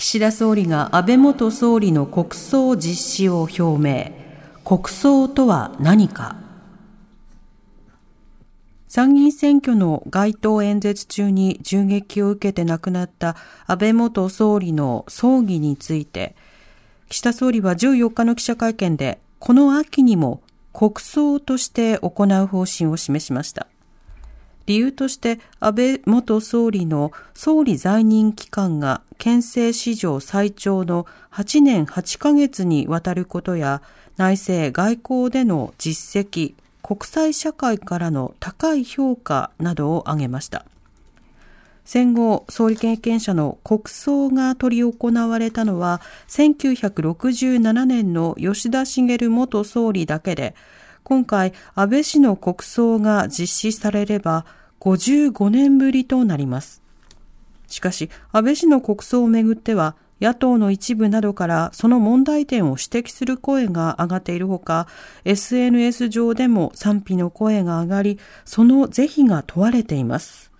岸田総理が安倍元総理の国葬実施を表明。国葬とは何か？参議院選挙の街頭演説中に銃撃を受けて亡くなった安倍元総理の葬儀について、岸田総理は14日の記者会見で、この秋にも国葬として行う方針を示しました。理由として安倍元総理の総理在任期間が憲政史上最長の8年8ヶ月にわたることや内政外交での実績、国際社会からの高い評価などを挙げました。戦後、総理経験者の国葬が執り行われたのは、1967年の吉田茂元総理だけで、今回、安倍氏の国葬が実施されれば、55年ぶりとなります。しかし、安倍氏の国葬をめぐっては、野党の一部などからその問題点を指摘する声が上がっているほか、SNS 上でも賛否の声が上がり、その是非が問われています。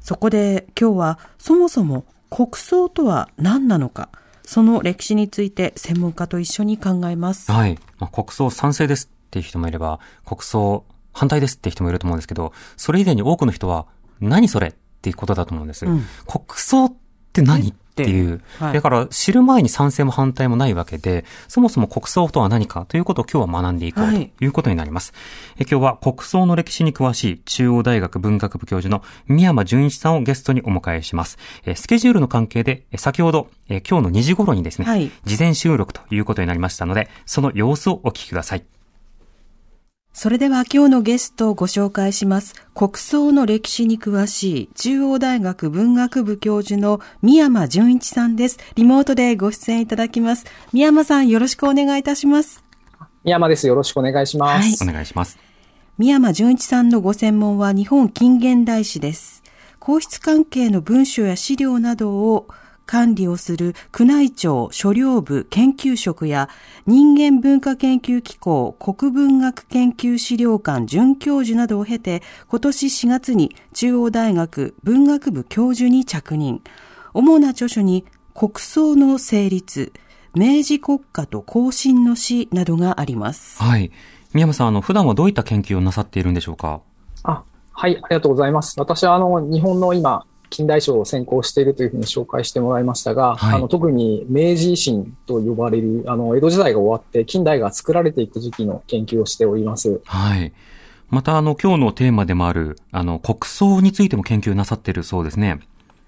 そこで今日はそもそも国葬とは何なのか、その歴史について専門家と一緒に考えます。はい。まあ、国葬賛成ですっていう人もいれば、国葬反対ですって人もいると思うんですけど、それ以前に多くの人は、何それっていうことだと思うんです。うん国葬って何っていう。はいだから、知る前に賛成も反対もないわけで、そもそも国葬とは何かということを今日は学んでいこうはいということになります。え今日は国葬の歴史に詳しい中央大学文学部教授の宮山純一さんをゲストにお迎えします。えスケジュールの関係で、え先ほど、え今日の2時頃にですね、はい事前収録ということになりましたので、その様子をお聞きください。それでは今日のゲストをご紹介します。国葬の歴史に詳しい中央大学文学部教授の宮山純一さんです。リモートでご出演いただきます。宮山さんよろしくお願いいたします。宮山です。よろしくお願いします。お願いします。宮山純一さんのご専門は日本近現代史です。皇室関係の文書や資料などを管理をする宮内庁書料部研究職や人間文化研究機構国文学研究資料館准教授などを経て今年4月に中央大学文学部教授に着任。主な著書に国葬の成立、明治国家と後進の死などがあります。はい。宮山さん、あの、普段はどういった研究をなさっているんでしょうか？あ、はい、ありがとうございます。私は、あの、日本の今、近代史を専攻しているというふうに紹介してもらいましたが、はいあの特に明治維新と呼ばれる、あの、江戸時代が終わって近代が作られていく時期の研究をしております。はい。また、あの、今日のテーマでもある、あの、国葬についても研究なさっているそうですね。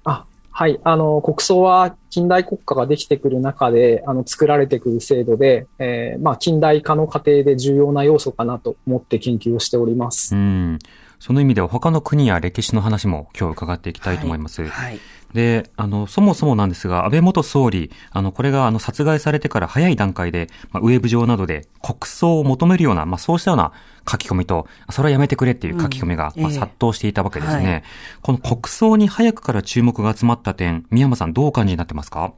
あ、はい。あの、国葬は近代国家ができてくる中で、あの、作られてくる制度で、えーまあ、近代化の過程で重要な要素かなと思って研究をしております。うん。その意味では他の国や歴史の話も今日伺っていきたいと思います。はい。で、あの、そもそもなんですが、安倍元総理、あの、これが、あの、殺害されてから早い段階で、まあ、ウェブ上などで国葬を求めるような、まあ、そうしたような書き込みと、それはやめてくれっていう書き込みが、まあ、うんええ殺到していたわけですね。はいこの国葬に早くから注目が集まった点、宮山さんどうお感じになってますか？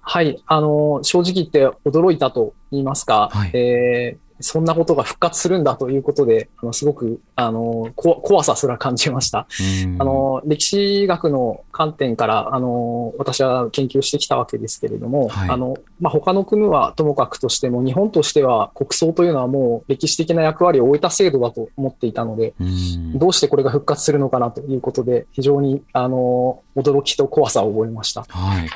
はい。あの、正直言って驚いたと言いますか、はいえーそんなことが復活するんだということで、あのすごく、あの、こ怖さすら感じました。うんあの、歴史学の観点から、あの、私は研究してきたわけですけれども、はいあの、まあ、他の国はともかくとしても、日本としては国葬というのはもう歴史的な役割を終えた制度だと思っていたので、うんどうしてこれが復活するのかなということで、非常に、あの、驚きと怖さを覚えました。はい。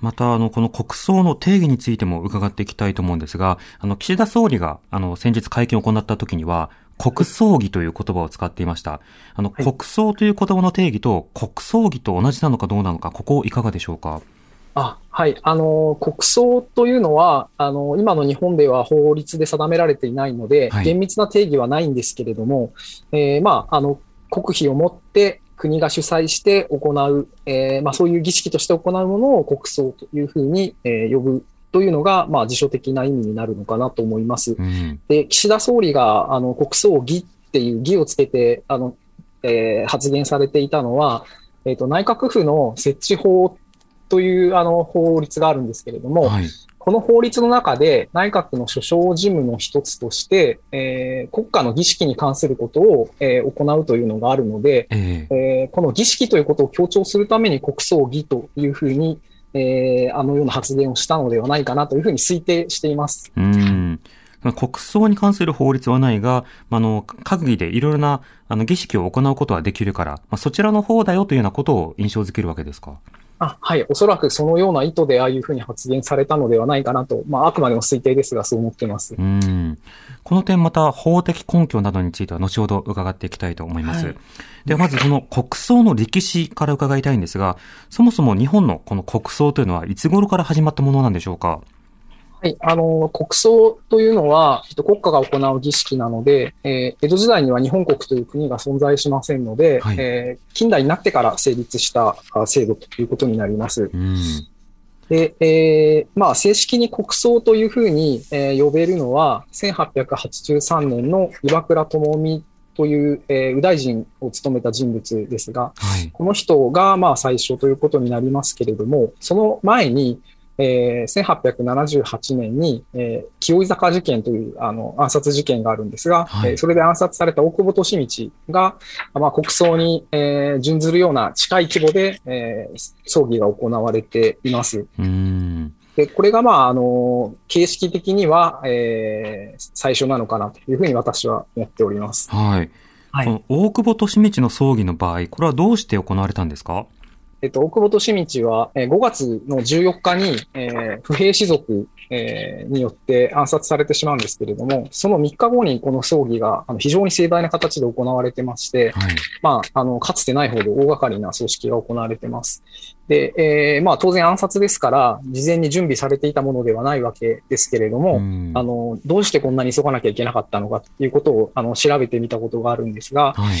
また、あの、この国葬の定義についても伺っていきたいと思うんですが、あの、岸田総理が、あの、先日会見を行った時には、国葬儀という言葉を使っていました。あの、はい国葬という言葉の定義と国葬儀と同じなのかどうなのか、ここいかがでしょうか？あはい。あの、国葬というのは、あの、今の日本では法律で定められていないので、はい厳密な定義はないんですけれども、えーまあ、あの、国費を持って、国が主催して行う、えーまあ、そういう儀式として行うものを国葬というふうに、えー呼ぶというのが、まあ、辞書的な意味になるのかなと思います。うん。で、岸田総理が、あの、国葬儀っていう儀をつけて、あの、えー発言されていたのは、えっ、と、内閣府の設置法という、あの、法律があるんですけれども、はい。この法律の中で内閣の所掌事務の一つとして、えー国家の儀式に関することを、えー行うというのがあるので、えええーこの儀式ということを強調するために国葬儀というふうに、えーあのような発言をしたのではないかなというふうに推定しています。うん。国葬に関する法律はないが、まああの、閣議でいろいろな、あの、儀式を行うことはできるから、まあ、そちらの方だよというようなことを印象づけるわけですか？あはい。おそらくそのような意図でああいうふうに発言されたのではないかなと、まあ、あくまでも推定ですが、そう思っています。うん。この点また法的根拠などについては後ほど伺っていきたいと思います。はいではまずその国葬の歴史から伺いたいんですが、そもそも日本のこの国葬というのはいつ頃から始まったものなんでしょうか？はい。あの、国葬というのは、えっと国家が行う儀式なので、えー江戸時代には日本国という国が存在しませんので、はいえー近代になってから成立したあ制度ということになります。うん。で、えーまあ、正式に国葬というふうに、えー呼べるのは、1883年の岩倉智美という、えー右大臣を務めた人物ですが、はい。この人がまあ最初ということになりますけれども、その前に、えー1878年に、えー清井坂事件というあの暗殺事件があるんですが、はいえーそれで暗殺された大久保利通が、まあ、国葬に、えー準ずるような近い規模で、えー葬儀が行われています。うん。で、これがまあ、あの、形式的には、えー最初なのかなというふうに私は思っております。はい。はい大久保利通の葬儀の場合、これはどうして行われたんですか？えっと、大久保利通は、えー5月の14日に、えー不平士族、えーによって暗殺されてしまうんですけれども、その3日後にこの葬儀があの非常に盛大な形で行われてまして、はい。まあ、あの、かつてないほど大掛かりな葬式が行われてます。で、えーまあ、当然暗殺ですから、事前に準備されていたものではないわけですけれども、うんあの、どうしてこんなに急がなきゃいけなかったのかということを、あの、調べてみたことがあるんですが、はい。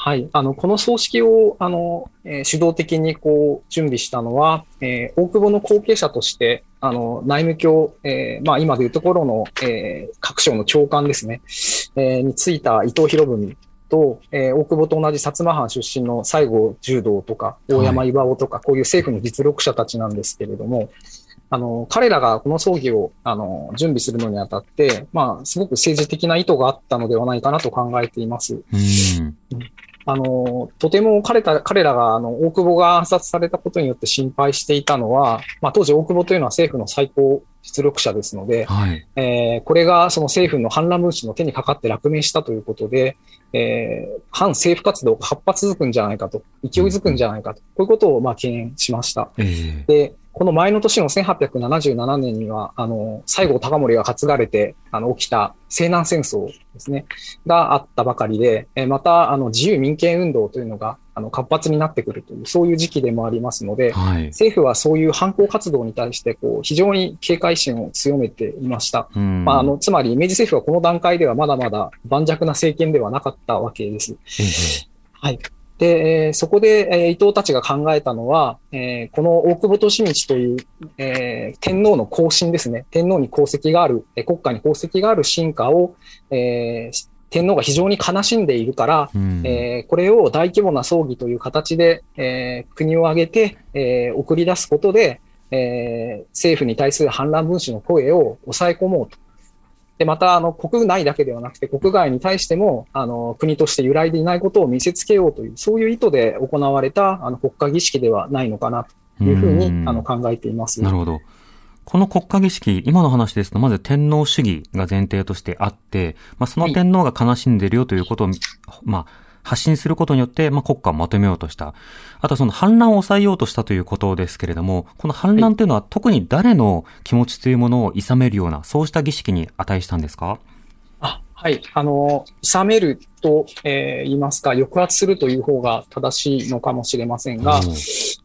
はい。あの、この葬式を、あの、えー主導的にこう、準備したのは、えー大久保の後継者として、あの、内務卿、えーまあ、今でいうところの、え各省の長官ですね、えについた伊藤博文と、え大久保と同じ薩摩藩出身の西郷柔道とか、大山岩尾とか、こういう政府の実力者たちなんですけれども、あの、彼らがこの葬儀を、あの、準備するのにあたって、まあ、すごく政治的な意図があったのではないかなと考えています。うん。あの、とても彼た彼らが、あの、大久保が暗殺されたことによって心配していたのは、まあ、当時大久保というのは政府の最高実力者ですので、はい。えーこれがその政府の反乱分子の手にかかって落命したということで、えー反政府活動が活発づくんじゃないかと、勢いづくんじゃないかと、こういうことをまあ懸念しました。ええで、この前の年の1877年には、あの、西郷隆盛が担がれて、あの、起きた西南戦争ですね、があったばかりで、えーまた、あの、自由民権運動というのが、あの、活発になってくるという、そういう時期でもありますので、はい。政府はそういう反抗活動に対して、こう、非常に警戒心を強めていました。うんまあ、あの、つまり、明治政府はこの段階ではまだまだ盤石な政権ではなかったわけです。ええはい。で、えーそこで、えー伊藤たちが考えたのは、えーこの大久保利通という、えー天皇の後進ですね。天皇に功績がある、えー国家に功績がある進化を、えー天皇が非常に悲しんでいるから、うんえーこれを大規模な葬儀という形で、えー国を挙げて、えー送り出すことで、えー政府に対する反乱分子の声を抑え込もうと。で、また、あの、国内だけではなくて、国外に対しても、あの、国として揺らいでいないことを見せつけようという、そういう意図で行われた、あの、国家儀式ではないのかな、というふうにう、んあの、考えています。なるほど。この国家儀式、今の話ですと、まず天皇主義が前提としてあって、まあ、その天皇が悲しんでるよということを、まあ、発信することによって、まあ、国家をまとめようとした。あとはその反乱を抑えようとしたということですけれども、この反乱というのは特に誰の気持ちというものを諌めるような、そうした儀式に値したんですか？あはい。あの、諌めると、えー言いますか、抑圧するという方が正しいのかもしれませんが、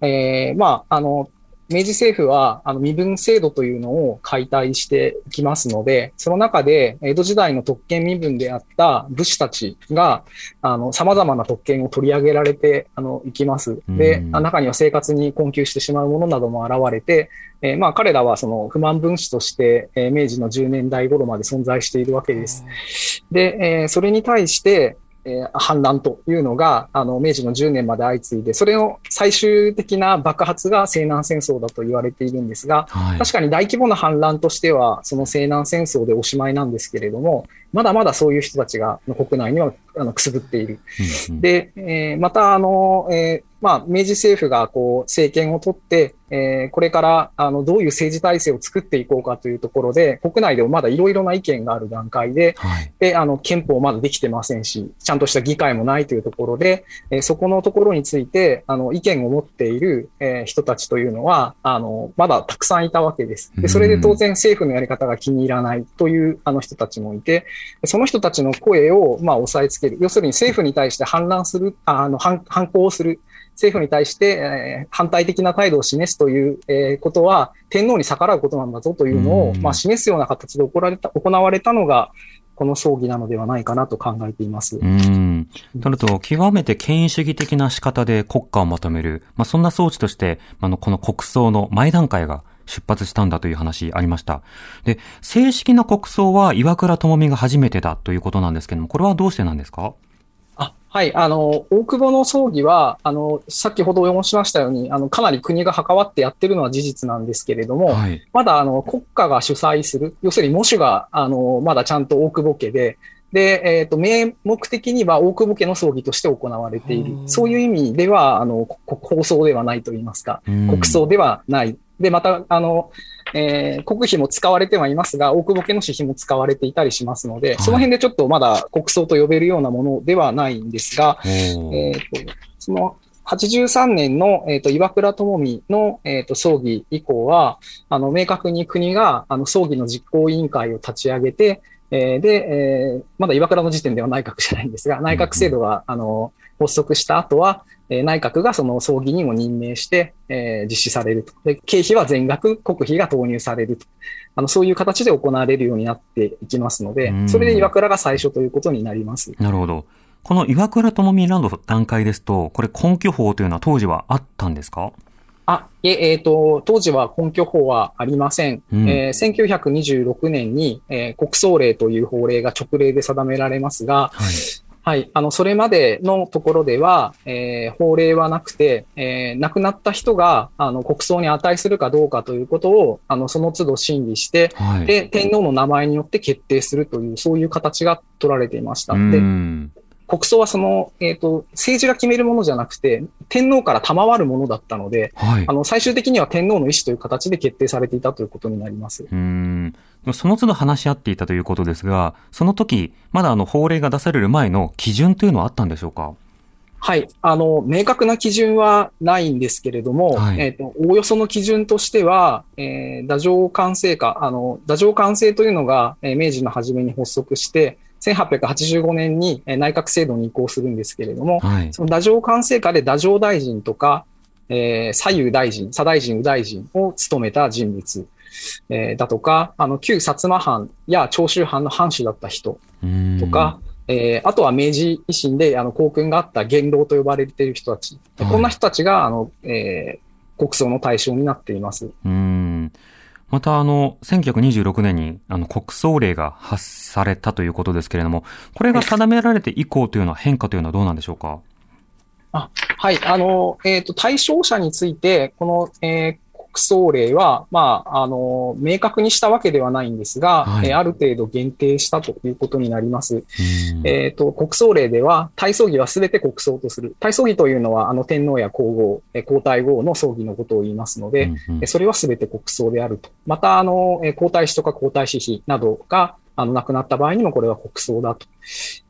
えーまあ、あの、明治政府は、あの、身分制度というのを解体していきますので、その中で、江戸時代の特権身分であった武士たちが、あの、様々な特権を取り上げられて、あの、いきます。で、うん中には生活に困窮してしまうものなども現れて、えーまあ、彼らはその不満分子として、えー明治の10年代頃まで存在しているわけです。で、えーそれに対して、えー反乱というのが、あの、明治の10年まで相次いで、それの最終的な爆発が西南戦争だと言われているんですが、はい。確かに大規模な反乱としては、その西南戦争でおしまいなんですけれども、まだまだそういう人たちがの国内にはあのくすぶっている。うんうんで、えーまた、あの、えーまあ、明治政府がこう政権を取って、えーこれからあのどういう政治体制を作っていこうかというところで、国内でもまだいろいろな意見がある段階で、はい。で、あの、憲法まだできてませんし、ちゃんとした議会もないというところで、えーそこのところについて、あの、意見を持っている、えー人たちというのは、あの、まだたくさんいたわけです。で、それで当然政府のやり方が気に入らないという、あの人たちもいて、その人たちの声を、まあ、抑えつける。要するに政府に対して反乱する、ああの、反、反抗をする。政府に対して、えー反対的な態度を示すという、えーことは、天皇に逆らうことなんだぞというのを、うんまあ、示すような形で行われた、行われたのが、この葬儀なのではないかなと考えています。うん。となると、極めて権威主義的な仕方で国家をまとめる、まあ、そんな装置として、あの、この国葬の前段階が出発したんだという話ありました。で、正式な国葬は岩倉智美が初めてだということなんですけども、これはどうしてなんですか？あはい。あの、大久保の葬儀は、あの、先ほど申しましたように、あの、かなり国が関わってやってるのは事実なんですけれども、はい。まだあの国家が主催する、要するに喪主があのまだちゃんと大久保家で、で、えっ、と、名目的には大久保家の葬儀として行われている。そういう意味では、あの、こ国葬ではないと言いますか、うん国葬ではない。で、また、あの、えー国費も使われてはいますが、大久保家の私費も使われていたりしますので、その辺でちょっとまだ国葬と呼べるようなものではないんですが、えーと、その83年の、えー、と岩倉智美の、えー、と葬儀以降は、あの明確に国があの葬儀の実行委員会を立ち上げて、えーで、えーまだ岩倉の時点では内閣じゃないんですが、内閣制度が、あの発足した後は、えー内閣がその葬儀にも任命して、えー実施されると。で、経費は全額国費が投入されると。あの、そういう形で行われるようになっていきますのでう、んそれで岩倉が最初ということになります。なるほど。この岩倉智美ランド段階ですと、これ根拠法というのは当時はあったんですか？あ、いえ、えっ、と、当時は根拠法はありません。うんえー1926年に、えー国葬令という法令が直令で定められますが、はい。はい、あの、それまでのところでは、えー法令はなくて、えー亡くなった人が、あの、国葬に値するかどうかということを、あの、その都度審議して、はい。で、天皇の名前によって決定するという、そういう形が取られていました。うで、ん。国葬はその、えっ、と、政治が決めるものじゃなくて、天皇から賜るものだったので、はいあ。の、最終的には天皇の意思という形で決定されていたということになります。うん。その都度話し合っていたということですが、その時、まだあの法令が出される前の基準というのはあったんでしょうか？はい。あの、明確な基準はないんですけれども、はいえっ、と、おおよその基準としては、えー、太政官制化、あの、太政官制というのが、えー明治の初めに発足して、1885年にえー内閣制度に移行するんですけれども、はい。その太政官制下で太政大臣とか、えー左右大臣、左大臣、右大臣を務めた人物、えーだとか、あの、旧薩摩藩や長州藩の藩主だった人うんとか、えーあとは明治維新で、あの、功勲があった元老と呼ばれている人たち。はいこんな人たちが、あの、えー国葬の対象になっています。うん。また、あの、1926年に、あの、国葬令が発されたということですけれども、これが定められて以降というのは変化というのはどうなんでしょうか？はい。あの、えっ、と、対象者について、この、えー国葬令は、まあ、あの、明確にしたわけではないんですが、はいえーある程度限定したということになります。うんえっ、と、国葬令では、大葬儀はすべて国葬とする。大葬儀というのは、あの、天皇や皇后、えー皇太后の葬儀のことを言いますので、うんうんえーそれはすべて国葬であると。また、あの、えー皇太子とか皇太子妃などが、あの、亡くなった場合にもこれは国葬だと。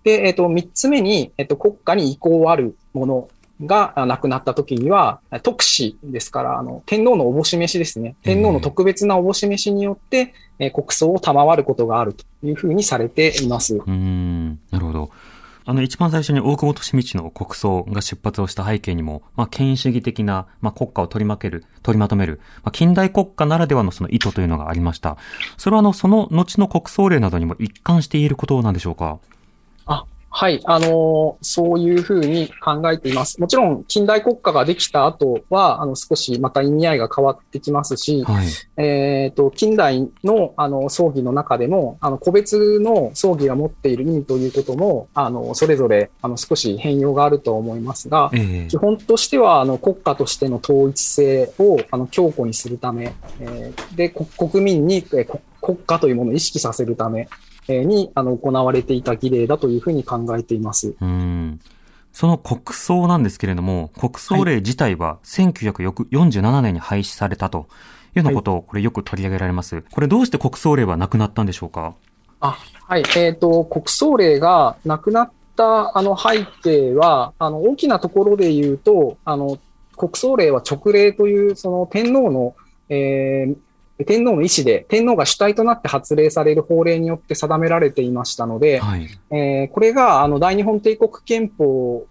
で、えっ、と、三つ目に、えっ、と、国家に意向あるものがあ亡くなった時には、特使ですから、あの、天皇のおぼし飯ですね。天皇の特別なおぼし飯によって、えー国葬を賜ることがあるというふうにされています。うん、なるほど。あの、一番最初に大久保利道の国葬が出発をした背景にも、まあ、権威主義的な、まあ、国家を取りまける、取りまとめる、まあ、近代国家ならではのその意図というのがありました。それはあの、その後の国葬令などにも一貫して言えることなんでしょうか？あ、はい、あのーそういうふうに考えています。もちろん、近代国家ができた後は、あの、少しまた意味合いが変わってきますし、はい。えっ、と、近代の、あの、葬儀の中でも、あの、個別の葬儀が持っている意味ということも、あの、それぞれ、あの、少し変容があると思いますが、ええ基本としては、あの、国家としての統一性を、あの、強固にするため、えーで、こ国民に、えーこ国家というものを意識させるため、えーに、あの、行われていた儀礼だというふうに考えています。うん。その国葬なんですけれども、国葬令自体は1947年に廃止されたというようなことを、これよく取り上げられます。これどうして国葬令はなくなったんでしょうか？あ、はい。えっ、と、国葬令がなくなった、あの、背景は、あの、大きなところで言うと、あの、国葬令は直令という、その天皇の、えー天皇の意思で、天皇が主体となって発令される法令によって定められていましたので、はい。えーこれが、あの、大日本帝国憲法、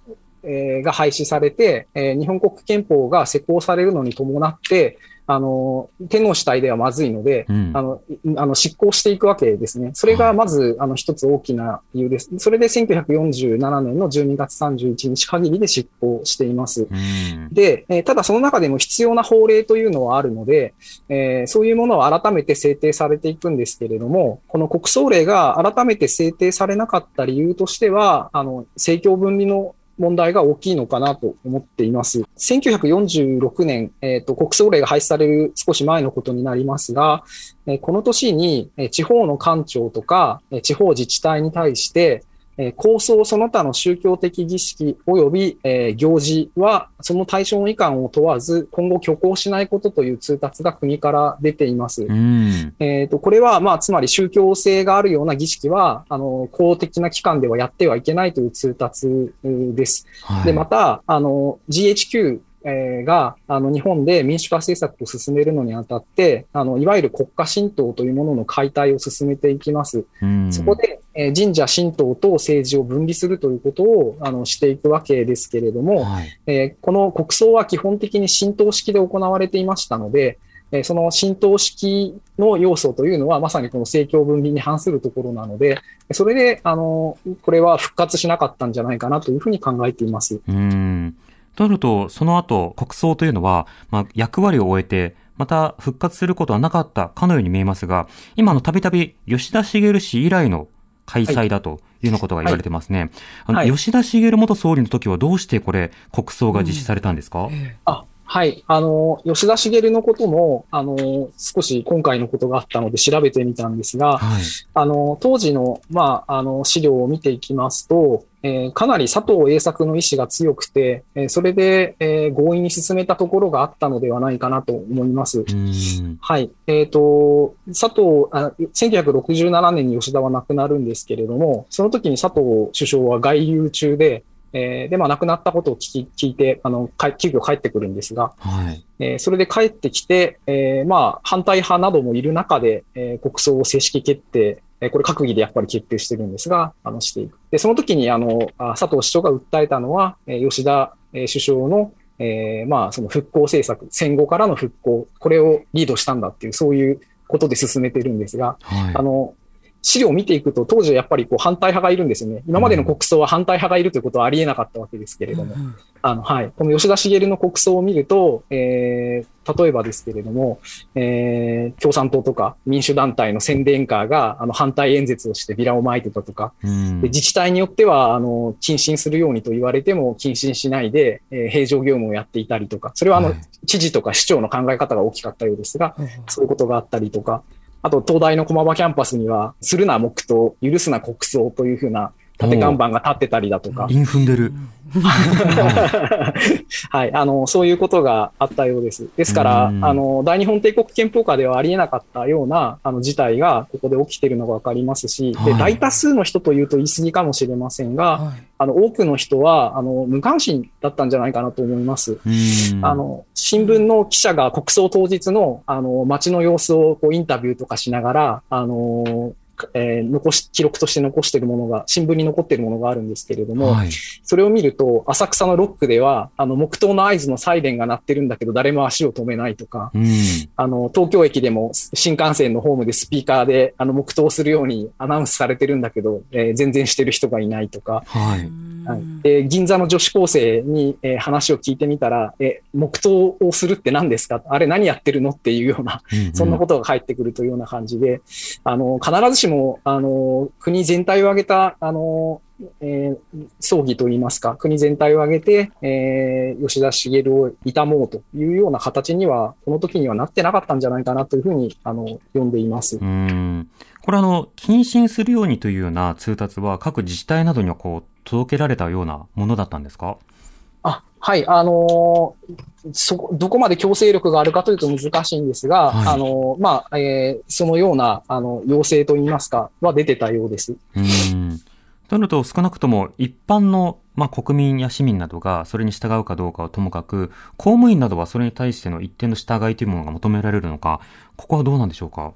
えーが廃止されて、えー日本国憲法が施行されるのに伴って、あの、天皇主体ではまずいので、うんあの、いあの、執行していくわけですね。それがまず、あの、一つ大きな理由です。それで1947年の12月31日限りで執行しています。うん。で、えーただその中でも必要な法令というのはあるので、えーそういうものを改めて制定されていくんですけれども、この国葬令が改めて制定されなかった理由としては、あの、政教分離の問題が大きいのかなと思っています。1946年、えっ、と、国葬令が廃止される少し前のことになりますが、えーこの年に、えー地方の官庁とか、えー地方自治体に対して、えー構想その他の宗教的儀式及び、えー行事は、その対象の遺憾を問わず、今後挙行しないことという通達が国から出ています。うん。えっ、と、これは、まあ、つまり宗教性があるような儀式は、あの、公的な機関ではやってはいけないという通達です。はい。で、また、あの、GHQ えーが、あの、日本で民主化政策を進めるのにあたって、あの、いわゆる国家神道というものの解体を進めていきます。うん、そこで、えー神社神道と政治を分離するということを、あの、していくわけですけれども、はい。えーこの国葬は基本的に神道式で行われていましたので、えーその神道式の要素というのはまさにこの政教分離に反するところなので、それで、あの、これは復活しなかったんじゃないかなというふうに考えています。うん。となると、その後、国葬というのは、まあ、役割を終えて、また復活することはなかったかのように見えますが、今のたびたび吉田茂氏以来の開催だというようなことが言われてますね。あの、はい。吉田茂元総理の時はどうしてこれ、国葬が実施されたんですか、あ、はい。あの、吉田茂のことも、あの、少し今回のことがあったので調べてみたんですが、はい。あの、当時の、まあ、あの、資料を見ていきますと、えーかなり佐藤栄作の意志が強くて、えーそれで、えー強引に進めたところがあったのではないかなと思います。うん。はい。えっ、と、佐藤あ、1967年に吉田は亡くなるんですけれども、その時に佐藤首相は外遊中で、えーで、まあ、亡くなったことを聞き聞いて、あの、か急遽帰ってくるんですが、はい。えーそれで帰ってきて、えーまあ、反対派などもいる中で、えー国葬を正式決定、えーこれ閣議でやっぱり決定してるんですが、あの、していく。で、その時に、あの、あ佐藤市長が訴えたのは、えー吉田、えー首相の、えーまあ、その復興政策、戦後からの復興、これをリードしたんだっていう、そういうことで進めてるんですが、はい。あの、資料を見ていくと、当時はやっぱりこう反対派がいるんですよね。今までの国葬は反対派がいるということはありえなかったわけですけれども。あの、はい。この吉田茂の国葬を見ると、えー、例えばですけれども、えー、共産党とか民主団体の宣伝カーが、あの、反対演説をしてビラを撒いてたとか、うん。で自治体によっては、あの、謹慎するようにと言われても、謹慎しないで、えー平常業務をやっていたりとか、それはあの、はい。知事とか市長の考え方が大きかったようですが、そういうことがあったりとか、あと、東大の駒場キャンパスには、するな黙祷、許すな国葬というふうな縦看板が立ってたりだとか、イン踏んでる。はい、あの、そういうことがあったようです。ですから、あうんの、大日本帝国憲法下ではありえなかったような、あの、事態がここで起きているのがわかりますし、で、はい大多数の人というと言い過ぎかもしれませんが、あの、多くの人は、あの、無関心だったんじゃないかなと思います。うんあ、の、新聞の記者が国葬当日の、あの、街の様子をこうインタビューとかしながら、あの、えー残し、記録として残しているものが、新聞に残っているものがあるんですけれども、はい。それを見ると、浅草のロックでは、あの、黙祷の合図のサイレンが鳴ってるんだけど、誰も足を止めないとか、うん。あの、東京駅でも新幹線のホームでスピーカーで、あの、黙祷するようにアナウンスされてるんだけど、えー全然してる人がいないとか、はい。はいで銀座の女子高生に、えー話を聞いてみたら、え、黙祷をするって何ですか？あれ何やってるの？っていうような、うんうんそんなことが返ってくるというような感じで、あの、必ずしも、あの、国全体を挙げた、あの、えー葬儀といいますか、国全体を挙げて、えー吉田茂を悼もうというような形には、この時にはなってなかったんじゃないかなというふうに、あの、読んでいます。うん。これあの、謹慎するようにというような通達は各自治体などにはこう、届けられたようなものだったんですか？あ、はい、あのーそこ、どこまで強制力があるかというと難しいんですが、はいあのーまあ、えーそのような、あの、要請といいますか、は出てたようです。うん。となると少なくとも一般の、まあ、国民や市民などがそれに従うかどうかはともかく、公務員などはそれに対しての一定の従いというものが求められるのか、ここはどうなんでしょうか？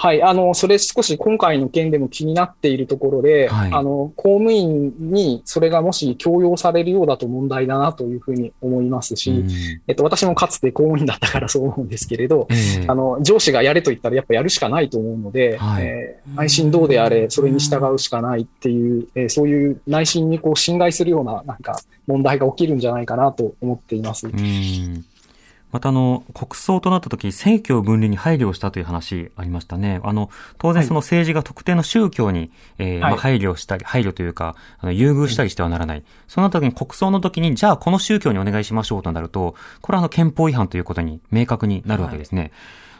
はい、あの、それ少し今回の件でも気になっているところで、はい。あの、公務員にそれがもし強要されるようだと問題だなというふうに思いますし、うん。えっと、私もかつて公務員だったからそう思うんですけれど、ええ。あの、上司がやれと言ったらやっぱやるしかないと思うので、はい。えー内心どうであれ、それに従うしかないっていう、えーそういう内心にこう侵害するような、なんか問題が起きるんじゃないかなと思っています。うん。またあの、国葬となった時、政教分離に配慮をしたという話ありましたね。あの、当然その政治が特定の宗教に、えーまあ、はい配慮したり、配慮というか、あの、優遇したりしてはならない。その時に国葬の時に、じゃあこの宗教にお願いしましょうとなると、これはあの、憲法違反ということに明確になるわけですね。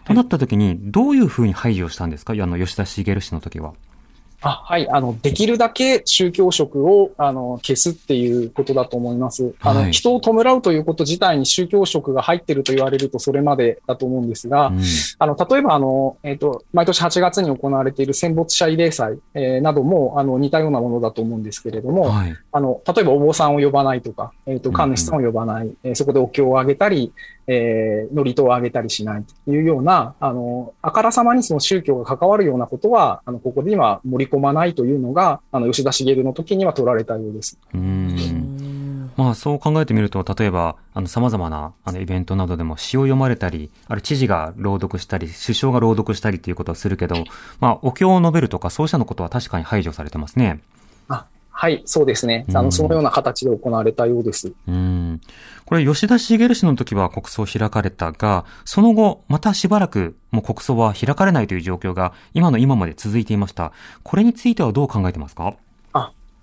となった時に、どういうふうに配慮したんですか？あの、吉田茂氏の時は。あはい。あの、できるだけ宗教色を、あの、消すっていうことだと思います。あの、はい人を弔うということ自体に宗教色が入ってると言われるとそれまでだと思うんですが、うんあの、例えば、あの、えっ、と、毎年8月に行われている戦没者慰霊祭、えーなども、あの、似たようなものだと思うんですけれども、はい。あの、例えばお坊さんを呼ばないとか、えっ、と、神主さんを呼ばない、えーそこでお経をあげたり、えー、祝詞をあげたりしないというような、あの、あからさまにその宗教が関わるようなことは、あの、ここで今盛り込まないというのが、あの、吉田茂の時には取られたようです。うん。まあそう考えてみると、例えば、あの、様々な、あの、イベントなどでも詩を読まれたり、ある知事が朗読したり、首相が朗読したりっていうことはするけど、まあ、お経を述べるとか、そうしたのことは確かに排除されてますね。あ、はい、そうですね。あうんの、そのような形で行われたようです。うん。これ、吉田茂氏の時は国葬開かれたが、その後、またしばらく、もう国葬は開かれないという状況が、今の今まで続いていました。これについてはどう考えてますか？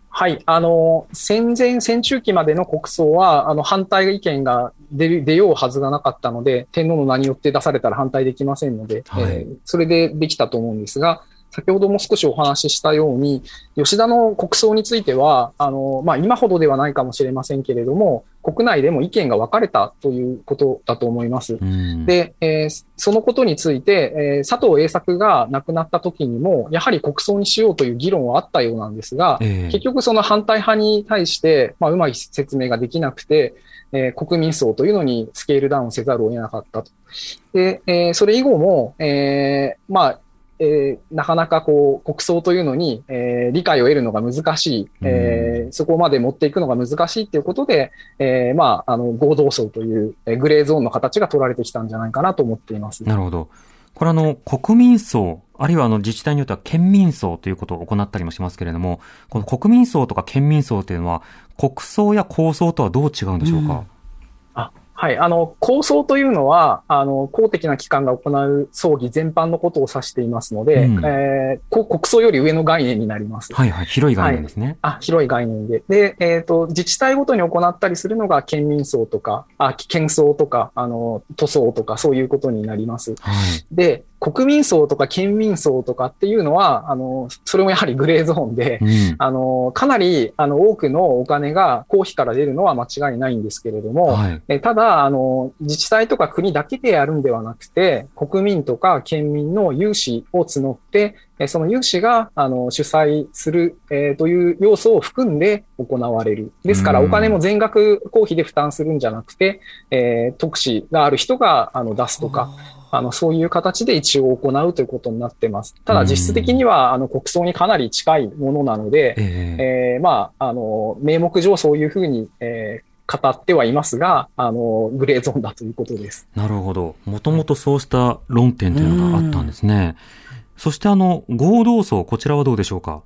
はい。あの、戦前、戦中期までの国葬は、あの、反対意見が出る出ようはずがなかったので、天皇の名によって出されたら反対できませんので、はいえーそれでできたと思うんですが、先ほども少しお話ししたように、吉田の国葬については、あの、まあ、今ほどではないかもしれませんけれども、国内でも意見が分かれたということだと思います。うん。で、えーそのことについて、えー佐藤栄作が亡くなった時にも、やはり国葬にしようという議論はあったようなんですが、ええ結局その反対派に対して、まあ、うまい説明ができなくて、えー国民葬というのにスケールダウンせざるを得なかったと。で、えーそれ以後も、えーまあ、えーなかなかこう、国葬というのに、えー理解を得るのが難しい、えーそこまで持っていくのが難しいということで、えーまあ、あの、合同葬という、えーグレーゾーンの形が取られてきたんじゃないかなと思っています。なるほど。これあの、国民葬、あるいはあの自治体によっては県民葬ということを行ったりもしますけれども、この国民葬とか県民葬というのは、国葬や公葬とはどう違うんでしょうか、あはい。あの、構想というのは、あの、公的な機関が行う葬儀全般のことを指していますので、うんえーこ国葬より上の概念になります。はいはい、広い概念ですね。あ、広い概念で。で、えっ、と、自治体ごとに行ったりするのが県民葬とか、あ、県葬とか、あの、都葬とか、そういうことになります。はい。で、国民葬とか県民葬とかっていうのは、あの、それもやはりグレーゾーンで、うん。あの、かなり、あの、多くのお金が公費から出るのは間違いないんですけれども、はい。えただ、あの、自治体とか国だけでやるんではなくて、国民とか県民の有志を募って、えーその有志が、あの、主催する、えーという要素を含んで行われる。ですから、うんお金も全額公費で負担するんじゃなくて、えー特使がある人が、あの、出すとか、あの、そういう形で一応行うということになってます。ただ、実質的には、あの、国葬にかなり近いものなので、えええーまあ、あの、名目上そういうふうに、えー語ってはいますが、あの、グレーゾーンだということです。なるほど。もともとそうした論点というのがあったんですね。そしてあの、合同葬、こちらはどうでしょうか？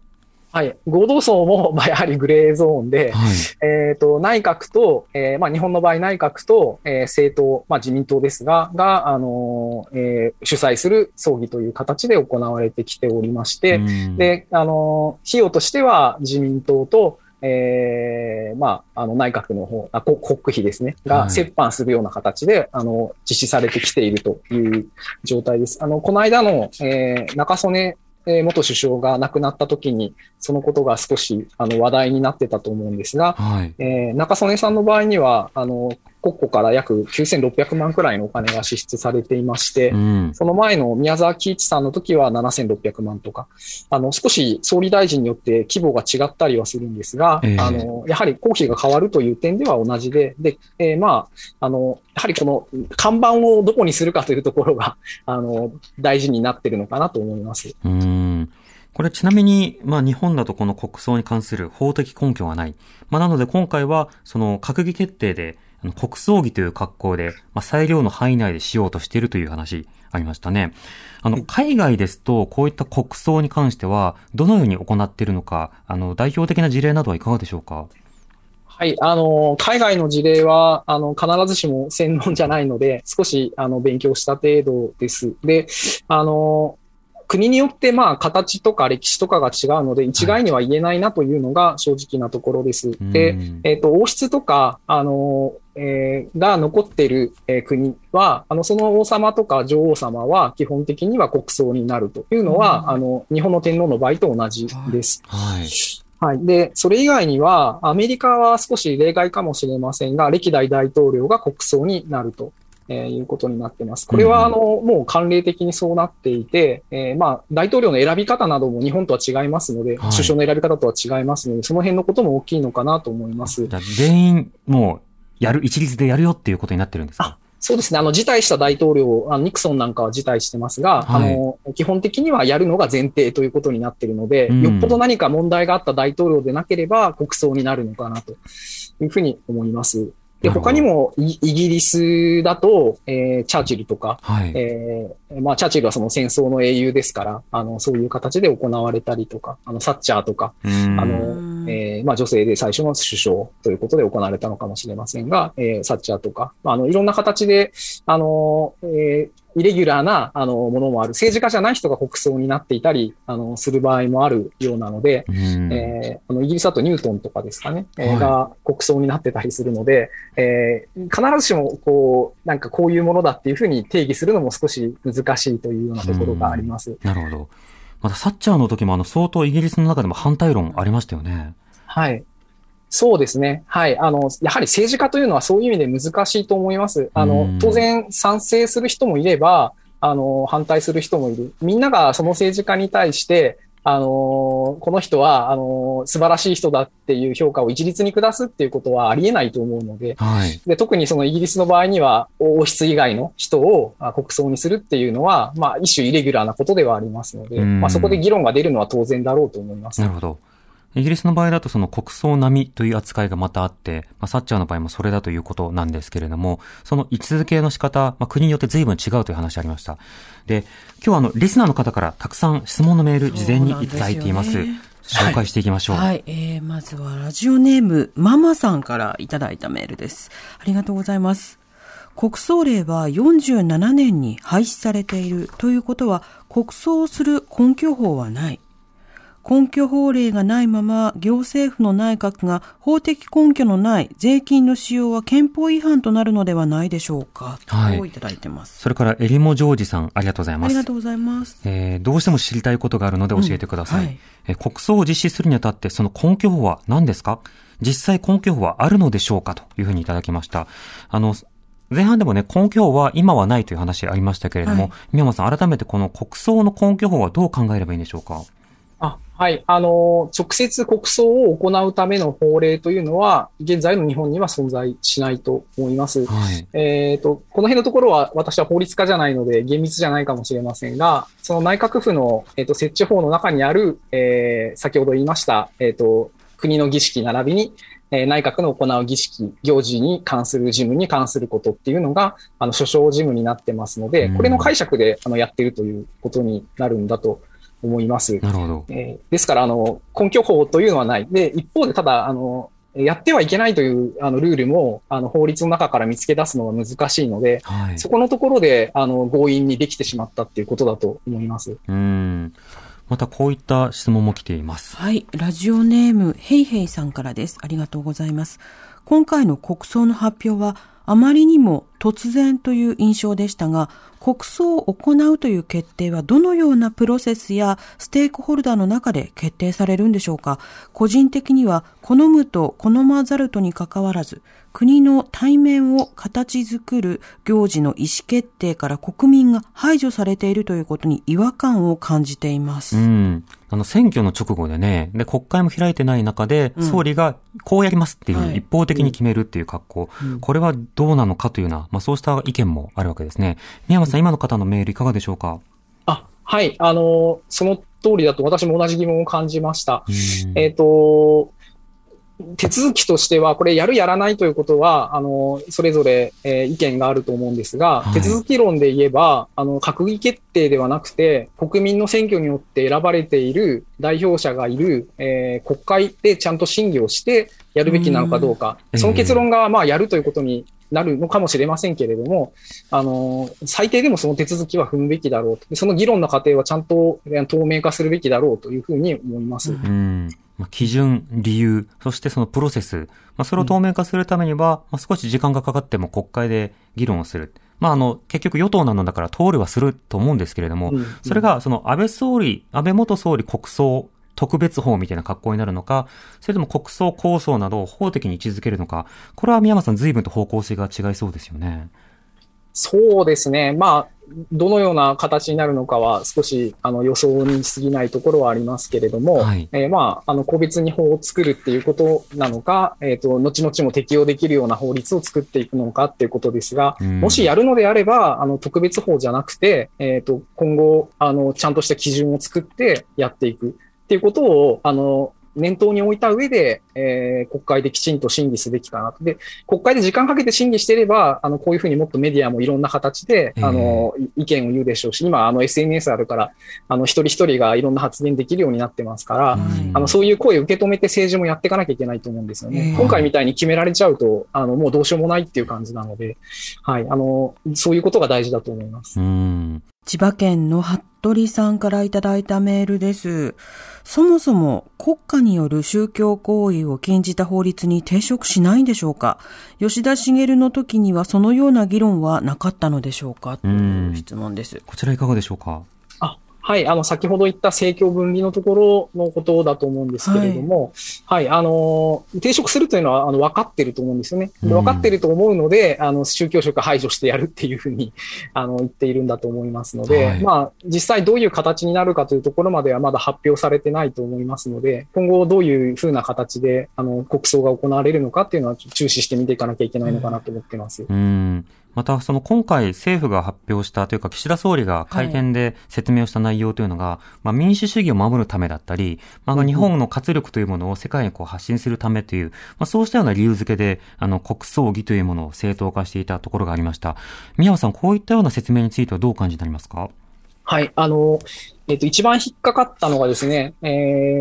はい。合同葬も、まあ、やはりグレーゾーンで、はい。えっ、と、内閣と、えーまあ、日本の場合内閣と、えー政党、まあ、自民党ですが、が、あのーえー主催する葬儀という形で行われてきておりまして、うん、で、あのー費用としては自民党と、えーまあ、あの、内閣の方、あ、こ国費ですね、はいが折半するような形で、あの、実施されてきているという状態です。あの、この間の、えー中曽根えー元首相が亡くなった時に、そのことが少し、あの、話題になってたと思うんですが、はい。えー中曽根さんの場合には、あの、国庫から約9600万くらいのお金が支出されていまして、うん。その前の宮沢喜一さんの時は7600万とか、あの、少し総理大臣によって規模が違ったりはするんですが、ええあの、やはり公費が変わるという点では同じで、で、えーまあ、あの、やはりこの看板をどこにするかというところが、あの、大事になってるのかなと思います。うん。これちなみに、まあ日本だとこの国葬に関する法的根拠がない。まあなので今回は、その閣議決定で、あの国葬儀という格好で、まあ裁量の範囲内でしようとしているという話ありましたね。あの、海外ですと、こういった国葬に関しては、どのように行っているのか、あの、代表的な事例などはいかがでしょうか？はい。あの、海外の事例は、あの、必ずしも専門じゃないので、少し、あの、勉強した程度です。で、あの、国によって、まあ、形とか歴史とかが違うので、一概には言えないなというのが正直なところです。で、うんえっ、と、王室とか、あの、えーが残っている、えー国は、あの、その王様とか女王様は基本的には国葬になるというのは、あの、日本の天皇の場合と同じです。はい。はい。で、それ以外には、アメリカは少し例外かもしれませんが、歴代大統領が国葬になると。えーいうことになってます。これは、あの、もう慣例的にそうなっていて、えーまあ、大統領の選び方なども日本とは違いますので、はい首相の選び方とは違いますので、その辺のことも大きいのかなと思います。全員、もう、やる、一律でやるよっていうことになってるんですか？そうですね。あの、辞退した大統領、あのニクソンなんかは辞退してますが、はいあの、基本的にはやるのが前提ということになっているので、うんよっぽど何か問題があった大統領でなければ国葬になるのかなというふうに思います。で、他にもイイギリスだと、えーチャーチルとか、はい。えーまあ、チャーチルはその戦争の英雄ですから、あの、そういう形で行われたりとか、あの、サッチャーとか、うん。あうん。の、えーまあ女性で最初の首相ということで行われたのかもしれませんが、えーサッチャーとか、まあ、あの、いろんな形で、あの、えーイレギュラーな、あの、ものもある。政治家じゃない人が国葬になっていたり、あの、する場合もあるようなので、うんえーあの、イギリスだとニュートンとかですかね、えーはいが国葬になってたりするので、えー必ずしも、こう、なんかこういうものだっていうふうに定義するのも少し難しいというようなところがあります。なるほど。また、サッチャーの時もあの、相当イギリスの中でも反対論ありましたよね。はい。そうですね。はい。あの、やはり政治家というのはそういう意味で難しいと思います。あうんの、当然賛成する人もいれば、あの、反対する人もいる。みんながその政治家に対して、あの、この人は、あの、素晴らしい人だっていう評価を一律に下すっていうことはありえないと思うので、はい。で特にそのイギリスの場合には、王室以外の人をあ国葬にするっていうのは、まあ、一種イレギュラーなことではありますので、うんまあ、そこで議論が出るのは当然だろうと思いますな。るほど。イギリスの場合だとその国葬並みという扱いがまたあって、まあ、サッチャーの場合もそれだということなんですけれども、その位置づけの仕方、まあ、国によって随分違うという話ありました。で、今日はあの、リスナーの方からたくさん質問のメール事前にいただいています。すよね紹介していきましょう。はい、えー、まずはラジオネーム、ママさんからいただいたメールです。ありがとうございます。国葬令は47年に廃止されているということは、国葬をする根拠法はない。根拠法令がないまま行政府の内閣が法的根拠のない税金の使用は憲法違反となるのではないでしょうか？はいといただいてます。それから、エリモジョージさん、ありがとうございますありが。とうございます。えーどうしても知りたいことがあるので教えてください。うんはいえー国葬を実施するにあたってその根拠法は何ですか？実際根拠法はあるのでしょうか？というふうにいただきました。あの、前半でもね、根拠法は今はないという話ありましたけれども、はい宮本さん、改めてこの国葬の根拠法はどう考えればいいんでしょうか？あはい。あの、直接国葬を行うための法令というのは、現在の日本には存在しないと思います。はい。えっ、と、この辺のところは私は法律家じゃないので厳密じゃないかもしれませんが、その内閣府の、えっと設置法の中にある、えー先ほど言いました、えっ、と、国の儀式並びに、えー内閣の行う儀式、行事に関する事務に関することっていうのが、あの、諸々事務になってますので、うんこれの解釈で、あの、やってるということになるんだと思います。なるほど。えーですから、あの、根拠法というのはない。で、一方で、ただ、あの、やってはいけないという、あの、ルールも、あの、法律の中から見つけ出すのは難しいので、はい。そこのところで、あの、強引にできてしまったっていうことだと思います。うん。またこういった質問も来ています。はい。ラジオネーム、ヘイヘイさんからです。ありがとうございます。今回の国葬の発表は、あまりにも突然という印象でしたが、国葬を行うという決定はどのようなプロセスやステークホルダーの中で決定されるんでしょうか？個人的には好むと好まざるとにかかわらず、国の対面を形作る行事の意思決定から国民が排除されているということに違和感を感じています。うん。あの、選挙の直後でね、で、国会も開いてない中で、うん。総理がこうやりますっていう一方的に決めるっていう格好、これはどうなのかというような、まあそうした意見もあるわけですね。宮山さん、今の方のメールいかがでしょうか？あ、はい。あの、その通りだと私も同じ疑問を感じました。うん。えっ、と、手続きとしては、これやるやらないということは、あの、それぞれ、えー意見があると思うんですが、はい。手続き論で言えば、あの、閣議決定ではなくて、国民の選挙によって選ばれている代表者がいる、えー国会でちゃんと審議をしてやるべきなのかどうか、うん。その結論が、まあ、やるということになるのかもしれませんけれども、あの、最低でもその手続きは踏むべきだろうと。でその議論の過程はちゃんとえー透明化するべきだろうというふうに思います。うん。まあ、基準、理由、そしてそのプロセス、まあ、それを透明化するためには、まあ、少し時間がかかっても国会で議論をする。まあ、あの、結局与党なのだから通るはすると思うんですけれども、うんそれが、その安倍総理、安倍元総理国葬特別法みたいな格好になるのか、それとも国葬構想などを法的に位置づけるのか、これは宮山さん随分と方向性が違いそうですよね。そうですね。まあ、どのような形になるのかは少しあの予想に過ぎないところはありますけれども、はいえーまあ、あの個別に法を作るっていうことなのか、えっ、と、後々も適用できるような法律を作っていくのかっていうことですが、うんもしやるのであれば、あの、特別法じゃなくて、えっ、と、今後、あの、ちゃんとした基準を作ってやっていくっていうことを、あの、念頭に置いた上で、えー国会できちんと審議すべきかなと。で、国会で時間かけて審議していれば、あの、こういうふうにもっとメディアもいろんな形で、ええあの、い意見を言うでしょうし、今、あの、SNS あるから、あの、一人一人がいろんな発言できるようになってますから、うんあの、そういう声を受け止めて政治もやっていかなきゃいけないと思うんですよね。ええ今回みたいに決められちゃうと、あの、もうどうしようもないっていう感じなので、はい、あの、そういうことが大事だと思います。千葉県の服部さんからいただいたメールです。そもそも国家による宗教行為を禁じた法律に抵触しないんでしょうか？吉田茂の時にはそのような議論はなかったのでしょうか？という質問です。こちらいかがでしょうか、はい。あの、先ほど言った政教分離のところのことだと思うんですけれども、はい。あの、抵触するというのは、あの、分かってると思うんですよね。分かってると思うので、あの、宗教色排除してやるっていうふうに、あの、言っているんだと思いますので、はいまあ、実際どういう形になるかというところまではまだ発表されてないと思いますので、今後どういうふうな形で、あの、国葬が行われるのかっていうのは注視して見ていかなきゃいけないのかなと思ってます。うん。また、その今回政府が発表したというか、岸田総理が会見で説明をした内容というのが、まあ民主主義を守るためだったり、まあ日本の活力というものを世界にこう発信するためという、まあそうしたような理由付けで、あの国葬儀というものを正当化していたところがありました。宮尾さん、こういったような説明についてはどうお感じになりますか？はい。あの、えっ、と、一番引っかかったのがですね、え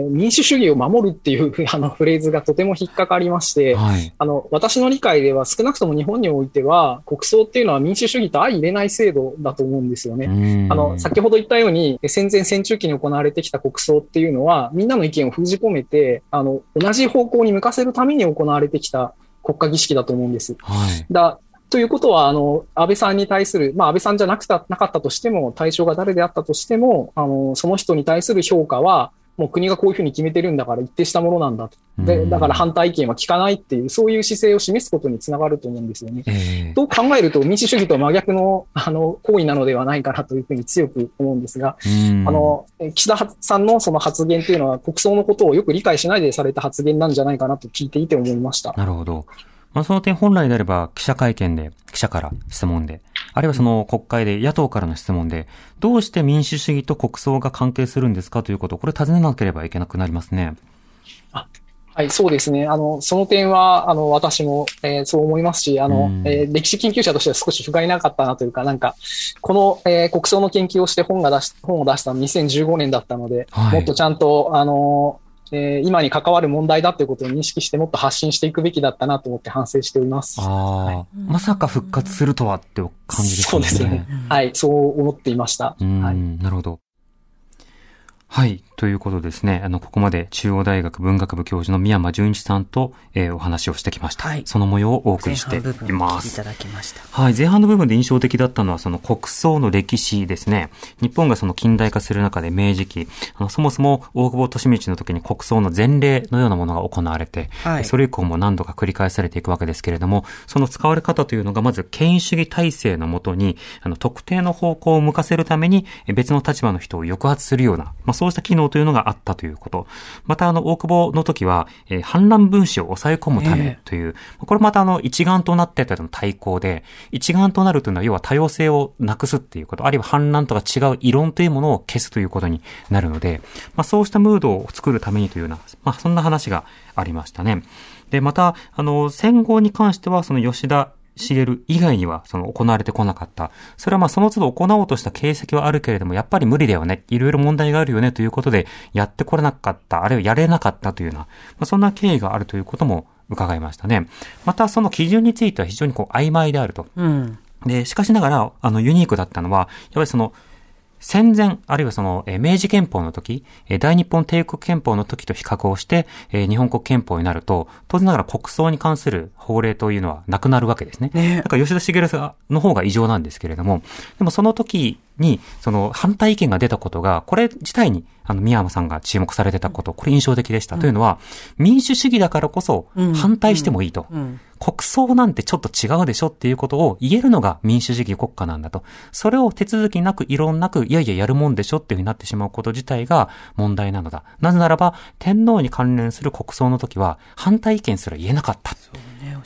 ー民主主義を守るっていう あのフレーズがとても引っかかりまして、はい。あの、私の理解では少なくとも日本においては、国葬っていうのは民主主義と相入れない制度だと思うんですよね。うんあの、先ほど言ったように、戦前戦中期に行われてきた国葬っていうのは、みんなの意見を封じ込めて、あの、同じ方向に向かせるために行われてきた国家儀式だと思うんです。はい。だということは、あの、安倍さんに対する、まあ、安倍さんじゃなくた、なかったとしても、対象が誰であったとしても、あの、その人に対する評価は、もう国がこういうふうに決めてるんだから一定したものなんだと。で、だから反対意見は聞かないっていう、そういう姿勢を示すことにつながると思うんですよね。ええと考えると民主主義と真逆の、あの、行為なのではないかなというふうに強く思うんですが、うんあの、え岸田さんのその発言っていうのは国葬のことをよく理解しないでされた発言なんじゃないかなと聞いていて思いました。なるほど。まあ、その点本来であれば記者会見で、記者から質問で、あるいはその国会で野党からの質問で、どうして民主主義と国葬が関係するんですか？ということを、これ尋ねなければいけなくなりますね。はい、そうですね。あの、その点は、あの、私も、えーそう思いますし、あの、うんえー歴史研究者としては少し不甲斐なかったなというか、なんか、この、えー国葬の研究をして本が出し、本を出したの2015年だったので、はいもっとちゃんと、あの、えー今に関わる問題だということを認識して、もっと発信していくべきだったなと思って反省しております。ああ、まさか復活するとはって感じですね。そうですね。はい、そう思っていました。うん、はい。なるほど。はい。ということですね。あの、ここまで中央大学文学部教授の宮間淳一さんと、えーお話をしてきました。はいその模様をお送前りしていますいた。だきました。はい。前半の部分で印象的だったのは、その国葬の歴史ですね。日本がその近代化する中で明治期、あのそもそも大久保利通の時に国葬の前例のようなものが行われて、はいそれ以降も何度か繰り返されていくわけですけれども、その使われ方というのが、まず権威主義体制のもとに、あの、特定の方向を向かせるために、え別の立場の人を抑圧するような、まあ、そうした機能というのがあったということ。また、あの、大久保の時は、えー反乱分子を抑え込むためという、これまたあの、一丸となってたの対抗で、一丸となるというのは、要は多様性をなくすっていうこと、あるいは反乱とか違う異論というものを消すということになるので、まあ、そうしたムードを作るためにというような、まあ、そんな話がありましたね。で、また、あの、戦後に関しては、その吉田茂以外には、その行われてこなかった。それはまあその都度行おうとした形跡はあるけれども、やっぱり無理だよね。いろいろ問題があるよねということで、やってこれなかった、あるいはやれなかったというような、まあ、そんな経緯があるということも伺いましたね。またその基準については非常にこう曖昧であると。うん。で、しかしながら、あの、ユニークだったのは、やっぱりその、戦前、あるいはその、えー明治憲法の時、えー大日本帝国憲法の時と比較をして、えー日本国憲法になると、当然ながら国葬に関する法令というのはなくなるわけですね。ねだから吉田茂さんの方が異常なんですけれども、でもその時に、その反対意見が出たことが、これ自体に、あの、宮山さんが注目されてたこと、これ印象的でした。というのは、民主主義だからこそうん、反対してもいいと。うん。国葬なんてちょっと違うでしょっていうことを言えるのが民主主義国家なんだと。それを手続きなく、異論なく、いやいややるもんでしょっていうふうになってしまうこと自体が問題なのだ。なぜならば、天皇に関連する国葬の時は、反対意見すら言えなかった。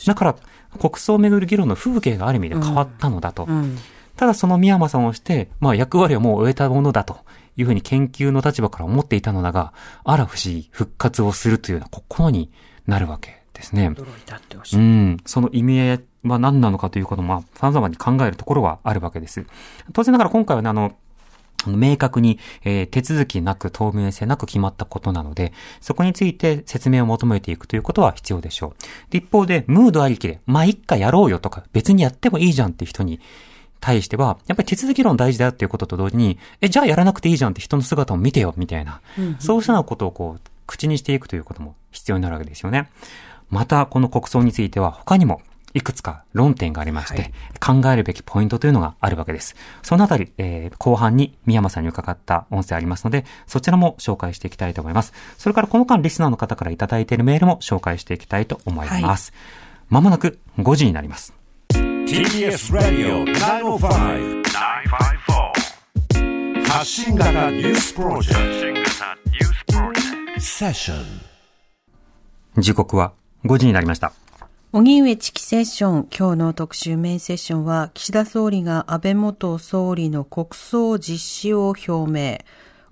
だから、国葬をめぐる議論の風景がある意味で変わったのだと。うん。ただその宮間さんをして、まあ役割をもう終えたものだというふうに研究の立場から思っていたのだが、あら不思議、復活をするというような心になるわけですね。驚いたっておっしうゃる。ん。その意味合いは何なのかということも、まあ、様々に考えるところはあるわけです。当然ながら今回はね、あの、明確に、えー手続きなく透明性なく決まったことなので、そこについて説明を求めていくということは必要でしょう。で一方で、ムードありきで、まあ、一回やろうよとか、別にやってもいいじゃんって人に対しては、やっぱり手続き論大事だよっていうことと同時に、え、じゃあやらなくていいじゃんって人の姿を見てよ、みたいな。そうしたようなことをこう、口にしていくということも必要になるわけですよね。また、この国葬については他にもいくつか論点がありまして、考えるべきポイントというのがあるわけです。そのあたり、えー後半に宮山さんに伺った音声ありますので、そちらも紹介していきたいと思います。それからこの間リスナーの方からいただいているメールも紹介していきたいと思います。まもなく5時になります。TBS ラディオ905 954発信型ニュースプロジェクトセッション時刻は5時になりました。荻上チキセッション、今日の特集メインセッションは、岸田総理が安倍元総理の国葬実施を表明。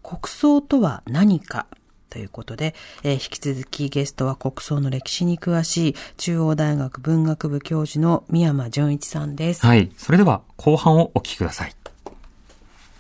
国葬とは何か？ということで、えー引き続きゲストは国葬の歴史に詳しい中央大学文学部教授の宮間淳一さんです。はい。それでは後半をお聞きください。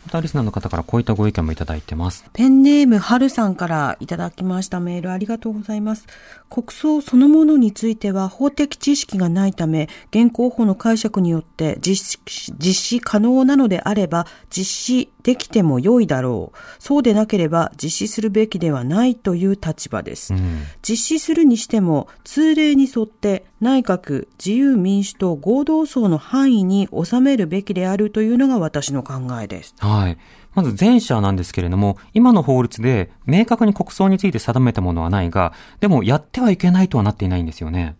またリスナーの方からこういったご意見もいただいてます。ペンネームはるさんからいただきましたメールありがとうございます。国葬そのものについては法的知識がないため、現行法の解釈によって実施実施可能なのであれば実施できても良いだろう。そうでなければ実施するべきではないという立場です。うん。実施するにしても通例に沿って内閣自由民主党合同葬の範囲に収めるべきであるというのが私の考えです。はい。まず前者なんですけれども、今の法律で明確に国葬について定めたものはないが、でもやってはいけないとはなっていないんですよね。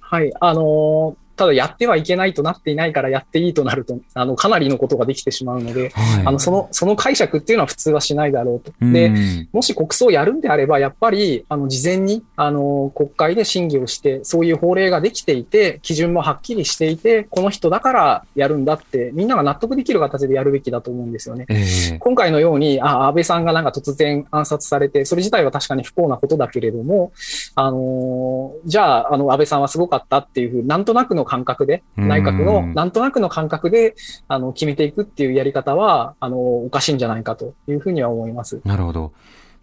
はい。あのーただやってはいけないとなっていないからやっていいとなると、あの、かなりのことができてしまうので、はい。あの、その、その解釈っていうのは普通はしないだろうと。うんで、もし国葬をやるんであれば、やっぱり、あの、事前に、あの、国会で審議をして、そういう法令ができていて、基準もはっきりしていて、この人だからやるんだって、みんなが納得できる形でやるべきだと思うんですよね。ええ今回のように、あ、安倍さんがなんか突然暗殺されて、それ自体は確かに不幸なことだけれども、あのーじゃあ、あの、安倍さんはすごかったっていうふう、なんとなくの感覚で、うん内閣のなんとなくの感覚で、あの、決めていくっていうやり方は、あの、おかしいんじゃないかというふうには思います。なるほど。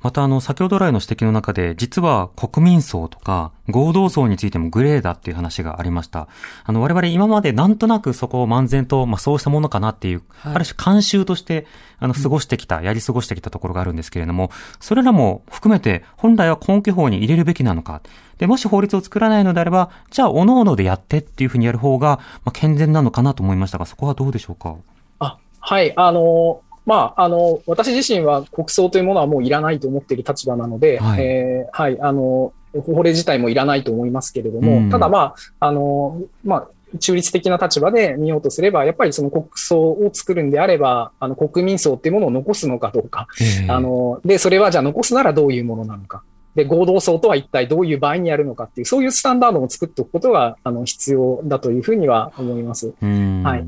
また、あの、先ほど来の指摘の中で、実は国民層とか合同層についてもグレーだっていう話がありました。あの、我々今までなんとなくそこを漫然と、まあそうしたものかなっていう、ある種慣習として、あの、過ごしてきた、やり過ごしてきたところがあるんですけれども、それらも含めて、本来は根拠法に入れるべきなのか。で、もし法律を作らないのであれば、じゃあ、各々でやってっていうふうにやる方が、まあ、健全なのかなと思いましたが、そこはどうでしょうか？あ、はい、あの、まあ、あの、私自身は国葬というものはもういらないと思っている立場なので、はいえーはい、あの、法令自体もいらないと思いますけれども、うんただまあ、あの、まあ、中立的な立場で見ようとすれば、やっぱりその国葬を作るんであれば、あの、国民葬っていうものを残すのかどうか。ええあの、で、それはじゃあ残すならどういうものなのか。で、合同葬とは一体どういう場合にやるのかっていう、そういうスタンダードを作っておくことが、あの、必要だというふうには思います。うんはい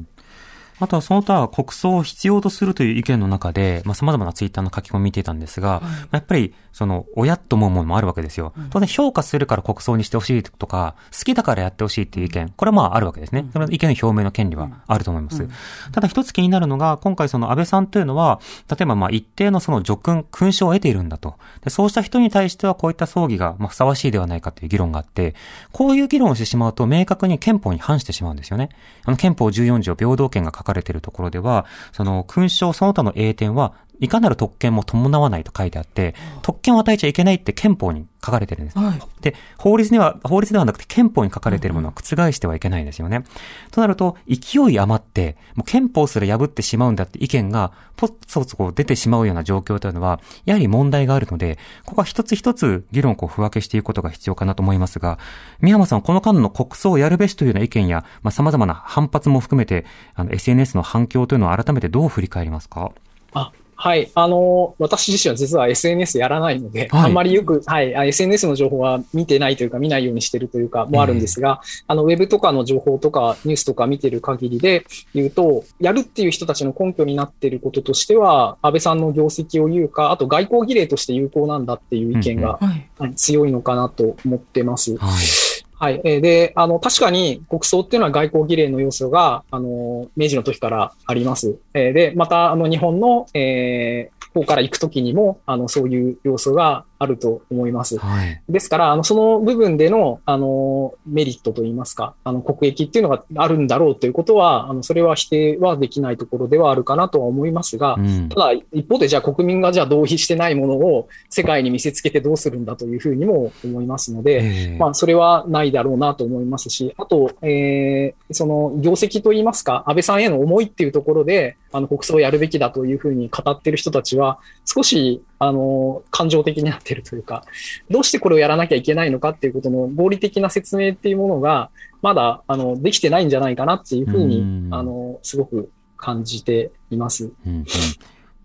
あとはその他国葬を必要とするという意見の中で、まあ、様々なツイッターの書き込み見ていたんですが、まあやっぱり、その、親と思うものもあるわけですよ。当然評価するから国葬にしてほしいとか、好きだからやってほしいっていう意見、これはまああるわけですね。その意見の表明の権利はあると思います。ただ一つ気になるのが、今回その安倍さんというのは、例えばまあ一定のその叙勲、勲章を得ているんだと。でそうした人に対してはこういった葬儀がまあふさわしいではないかという議論があって、こういう議論をしてしまうと明確に憲法に反してしまうんですよね。あの憲法14条平等権が書かれているところでは、その勲章その他の栄転はいかなる特権も伴わないと書いてあって、特権を与えちゃいけないって憲法に書かれてるんです。はい。で、法律には、法律ではなくて憲法に書かれているものは覆してはいけないんですよね。となると、勢い余って、もう憲法すら破ってしまうんだって意見が、ぽっそつこう出てしまうような状況というのは、やはり問題があるので、ここは一つ一つ議論をこう、不分けしていくことが必要かなと思いますが、宮山さん、この間の国葬をやるべしというような意見や、まあ、様々な反発も含めて、あの、SNS の反響というのを改めてどう振り返りますか？あはい。あの、私自身は実は SNS やらないので、はいあんまりよく、はい、あ SNS の情報は見てないというか、見ないようにしてるというか、もあるんですが、あの、ウェブとかの情報とか、ニュースとか見てる限りで言うと、やるっていう人たちの根拠になっていることとしては、安倍さんの業績を言うか、あと外交儀礼として有効なんだっていう意見が、強いのかなと思ってます。はい。はい。えーで、あの、確かに国葬っていうのは外交儀礼の要素が、あの、明治の時からあります。えーで、また、あの、日本の、えー方から行く時にも、あの、そういう要素があると思います。はい。ですから、あの、その部分での、あの、メリットといいますか、あの、国益っていうのがあるんだろうということは、あの、それは否定はできないところではあるかなとは思いますがう、んただ、一方でじゃあ国民がじゃあ同意してないものを世界に見せつけてどうするんだというふうにも思いますので、ええまあ、それはないだろうなと思いますし、あと、えーその業績といいますか、安倍さんへの思いっていうところで、あの、国葬をやるべきだというふうに語ってる人たちは、少し、あの、感情的になってるというか、どうしてこれをやらなきゃいけないのかっていうことの合理的な説明っていうものが、まだ、あの、できてないんじゃないかなっていうふうにうん、あの、すごく感じています。うんうん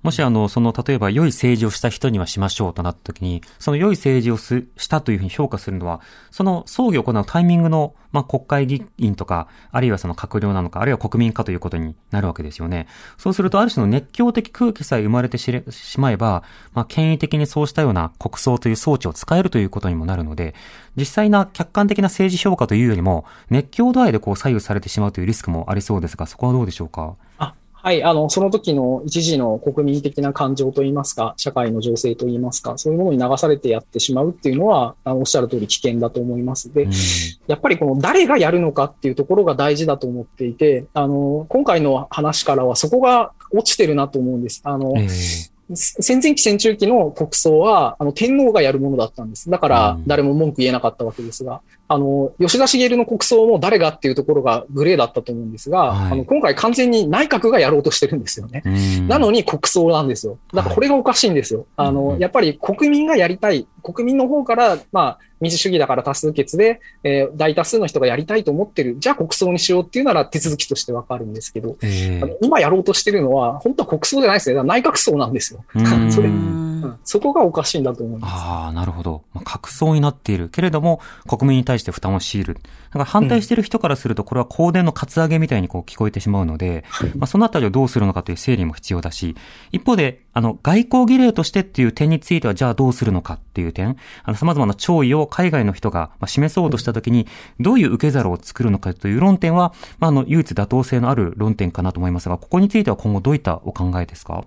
もしあの、その、例えば良い政治をした人にはしましょうとなった時に、その良い政治をすしたというふうに評価するのは、その葬儀を行うタイミングの、まあ、国会議員とか、あるいはその閣僚なのか、あるいは国民かということになるわけですよね。そうすると、ある種の熱狂的空気さえ生まれてししまえば、まあ、権威的にそうしたような国葬という装置を使えるということにもなるので、実際な客観的な政治評価というよりも、熱狂度合いでこう左右されてしまうというリスクもありそうですが、そこはどうでしょうか？あはい、あの、その時の一時の国民的な感情といいますか、社会の情勢といいますか、そういうものに流されてやってしまうっていうのは、あのおっしゃる通り危険だと思います。で、うんやっぱりこの誰がやるのかっていうところが大事だと思っていて、あの、今回の話からはそこが落ちてるなと思うんです。あの、ええ戦前期戦中期の国葬は、あの、天皇がやるものだったんです。だからうん、誰も文句言えなかったわけですが、あの、吉田茂の国葬も誰がっていうところがグレーだったと思うんですが、はいあの今回完全に内閣がやろうとしてるんですよね。うんなのに国葬なんですよ。だからこれがおかしいんですよ。あうんの、やっぱり国民がやりたい、国民の方から、まあ、民主主義だから多数決で、えー大多数の人がやりたいと思ってる。じゃあ国葬にしようっていうなら手続きとしてわかるんですけど、今やろうとしてるのは、本当は国葬じゃないですね。内閣葬なんですよ。ー それそこがおかしいんだと思います。ああ、なるほど。まあ、格争になっているけれども、国民に対して負担を強いる。だから反対している人からすると、これは香典のカツアゲみたいにこう聞こえてしまうので、まあ、そのあたりをどうするのかという整理も必要だし、一方で、あの、外交儀礼としてっていう点については、じゃあどうするのかっていう点、あの、様々な弔意を海外の人がまあ示そうとしたときに、どういう受け皿を作るのかという論点は、まあ、あの、唯一妥当性のある論点かなと思いますが、ここについては今後どういったお考えですか？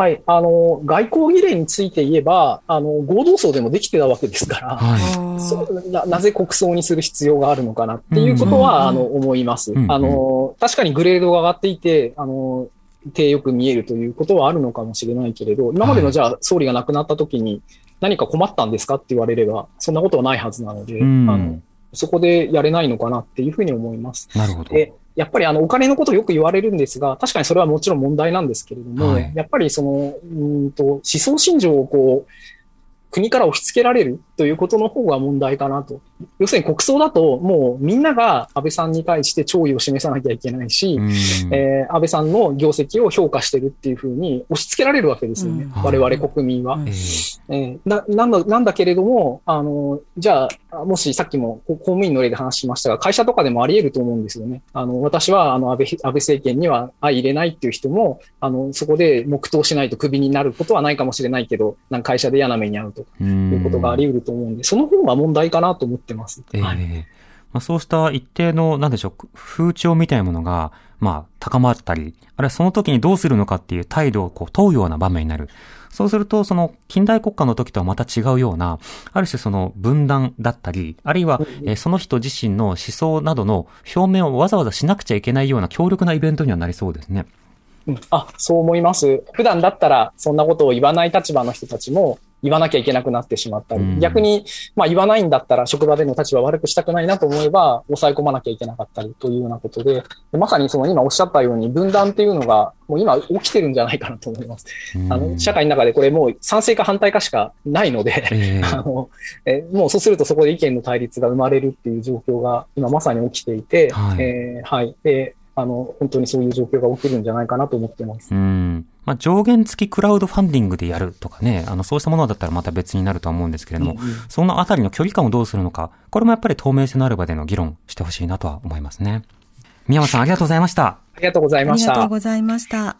はい。あの、外交儀礼について言えば、あの、合同葬でもできてたわけですから、はい。ななぜ国葬にする必要があるのかなっていうことは、うんあの、思います。うんあの、確かにグレードが上がっていて、あの、手よく見えるということはあるのかもしれないけれど、今までのじゃあ総理が亡くなった時に何か困ったんですかって言われれば、そんなことはないはずなので、うんあのそこでやれないのかなっていうふうに思います。なるほど。で、やっぱりあのお金のことよく言われるんですが、確かにそれはもちろん問題なんですけれども、はい。やっぱりその、うーんと、思想信条をこう、国から押し付けられるということの方が問題かなと。要するに国葬だと、もうみんなが安倍さんに対して弔意を示さなきゃいけないし、うんえー安倍さんの業績を評価してるっていうふうに押し付けられるわけですよね。うん我々国民は。うんえーえーな、なんだ、なんだけれども、あの、じゃあ、もしさっきもこ公務員の例で話しましたが、会社とかでもあり得ると思うんですよね。あの、私は、あの、安倍、安倍政権には相入れないっていう人も、あの、そこで黙祷しないとクビになることはないかもしれないけど、なんか会社で嫌な目に遭うということがあり得ると思うんで、その方が問題かなと思ってます。ええはいまあ、そうした一定の、なんでしょう、風潮みたいなものが、まあ、高まったり、あるいはその時にどうするのかっていう態度をこう問うような場面になる。そうすると、その近代国家の時とはまた違うような、ある種その分断だったり、あるいは、えーその人自身の思想などの表明をわざわざしなくちゃいけないような強力なイベントにはなりそうですね。うんあ、そう思います。普段だったらそんなことを言わない立場の人たちも言わなきゃいけなくなってしまったり、うん逆に、まあ言わないんだったら職場での立場を悪くしたくないなと思えば抑え込まなきゃいけなかったりというようなことで、でまさにその今おっしゃったように分断っていうのがもう今起きてるんじゃないかなと思います。あの、社会の中でこれもう賛成か反対かしかないので、ええ あの、えもうそうするとそこで意見の対立が生まれるっていう状況が今まさに起きていて、はいえーはい。で、あの、本当にそういう状況が起きるんじゃないかなと思ってます。うん。まあ、上限付きクラウドファンディングでやるとかね、あの、そうしたものだったらまた別になるとは思うんですけれども、そのあたりの距離感をどうするのか、これもやっぱり透明性のある場での議論してほしいなとは思いますね。宮山さんありがとうございました。ありがとうございありました。がとうございました。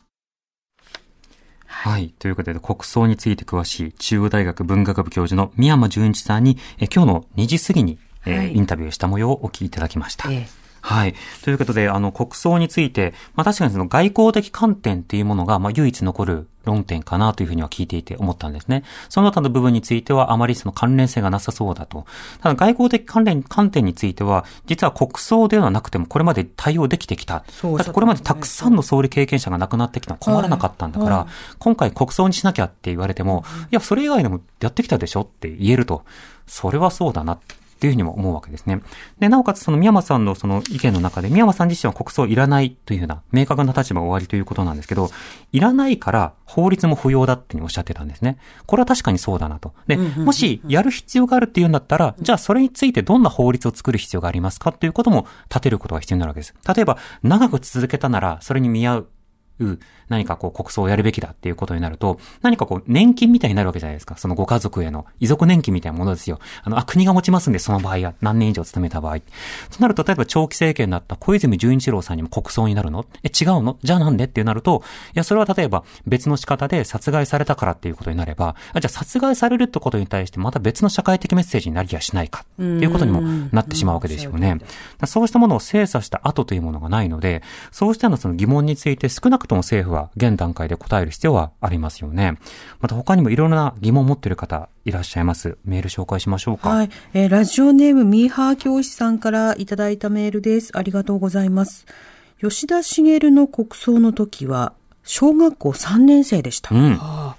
はい。ということで、国葬について詳しい中央大学文学部教授の宮山純一さんに、え今日の2時過ぎに、えーはいインタビューした模様をお聞きいただきました。ええはい。ということで、あの、国葬について、まあ確かにその外交的観点っていうものが、まあ唯一残る論点かなというふうには聞いていて思ったんですね。その他の部分についてはあまりその関連性がなさそうだと。ただ外交的関連、観点については、実は国葬ではなくてもこれまで対応できてきた。そうだってこれまでたくさんの総理経験者が亡くなってきたのは困らなかったんだから、はい今回国葬にしなきゃって言われても、いや、それ以外でもやってきたでしょって言えると。それはそうだな。っていうふうにも思うわけですね。で、なおかつその宮山さんのその意見の中で、宮山さん自身は国葬いらないというような明確な立場が終わりということなんですけど、いらないから法律も不要だっておっしゃってたんですね。これは確かにそうだなと。で、もしやる必要があるっていうんだったら、じゃあそれについてどんな法律を作る必要がありますかっていうことも立てることが必要になるわけです。例えば、長く続けたなら、それに見合う何かこう国葬をやるべきだっていうことになると、何かこう年金みたいになるわけじゃないですか。そのご家族への遺族年金みたいなものですよ。あの、あ、国が持ちますんで、その場合や何年以上勤めた場合。となると、例えば長期政権だった小泉純一郎さんにも国葬になるの？え、違うの？じゃあなんで？ってなると、いや、それは例えば別の仕方で殺害されたからっていうことになれば、あじゃあ殺害されるってことに対してまた別の社会的メッセージになりやしないかっていうことにもなってしまうわけですよね。だそうしたものを精査した後というものがないので、そうしたようなその疑問について少なくとも政府は現段階で答える必要はありますよね。また他にもいろんな疑問を持っている方いらっしゃいます。メール紹介しましょうか。はい。えーラジオネームミーハー教師さんからいただいたメールです。ありがとうございます。吉田茂の国葬の時は、小学校3年生でした。うんはあ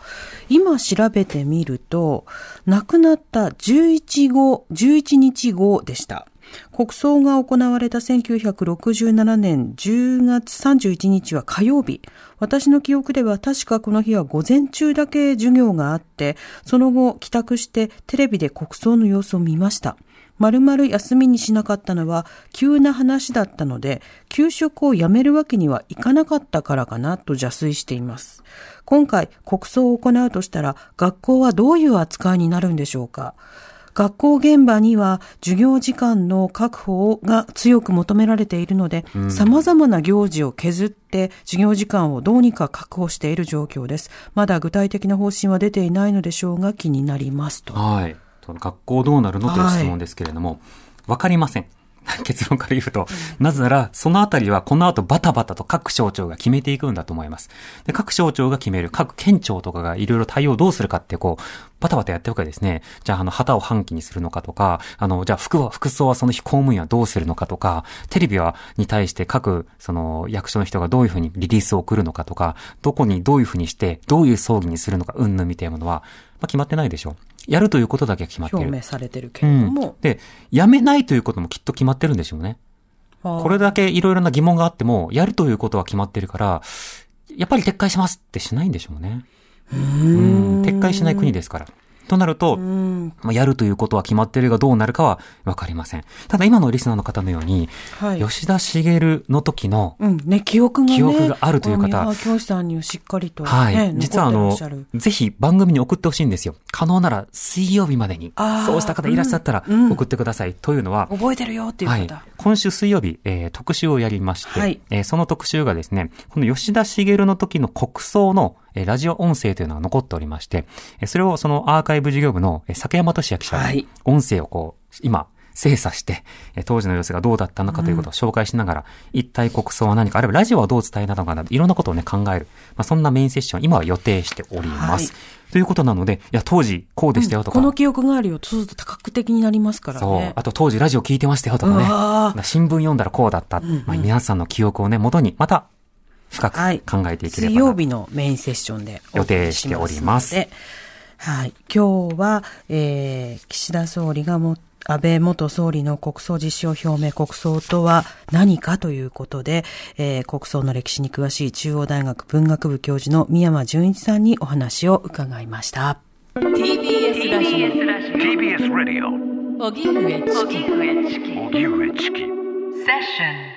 今調べてみると、亡くなった11後、11日後でした。国葬が行われた1967年10月31日は火曜日。私の記憶では確かこの日は午前中だけ授業があって、その後帰宅してテレビで国葬の様子を見ました。丸々休みにしなかったのは急な話だったので、給食をやめるわけにはいかなかったからかなと邪推しています。今回国葬を行うとしたら学校はどういう扱いになるんでしょうか学校現場には授業時間の確保が強く求められているので、様々な行事を削って授業時間をどうにか確保している状況です。まだ具体的な方針は出ていないのでしょうが気になりますと。はい。その学校どうなるのという質問ですけれども、わ、かりません。結論から言うと、なぜなら、そのあたりはこの後バタバタと各省庁が決めていくんだと思います。で、各省庁が決める、各県庁とかがいろいろ対応どうするかって、こう、バタバタやっておくわけですね。じゃあ、あの、旗を半旗にするのかとか、あの、じゃあ、服は、服装はその日公務員はどうするのかとか、テレビは、に対して各、その、役所の人がどういうふうにリリースを送るのかとか、どこにどういうふうにして、どういう葬儀にするのか、うんぬみたいなものは、まあ、決まってないでしょう。やるということだけは決まっている。表明されてるけれども。で、やめないということもきっと決まってるんでしょうね。これだけいろいろな疑問があっても、やるということは決まってるから、やっぱり撤回しますってしないんでしょうね。うん撤回しない国ですから。となると、まあやるということは決まっているがどうなるかはわかりません。ただ今のリスナーの方のように、はい吉田茂の時の、うん、ね、記憶がね。記憶があるという方教師さんにはしっかりと、ね、はい。実はあのぜひ番組に送ってほしいんですよ。可能なら水曜日までにそうした方いらっしゃったらうんうん送ってください。というのは、覚えてるよっていうはい方。。今週水曜日、えー特集をやりまして、はいえーその特集がですね、この吉田茂の時の国葬の、えーラジオ音声というのが残っておりまして、えーそれをそのアーカイブ事業部の、えー酒山俊也記者にはい音声をこう、今、精査して、えー当時の様子がどうだったのかということを紹介しながら、一体国葬は何か、あるいはラジオはどう伝えたのかなど、いろんなことをね、考える。まあ、そんなメインセッションを今は予定しております。はということなので、いや、当時こうでしたよとか、この記憶があるよ。そうすると多角的になりますからそうね。。あと当時ラジオ聞いてましたよとかね。新聞読んだらこうだった。まあ、皆さんの記憶をね、元にまた深くはい。考えていければな、水曜日のメインセッションで予定しております。はい。今日は、えー、岸田総理がも、安倍元総理の国葬実施を表明、国葬とは何かということで、えー、国葬の歴史に詳しい中央大学文学部教授の宮山純一さんにお話を伺いました。TBS ラジ TBS ラディオオ荻上チキ荻上チキセッション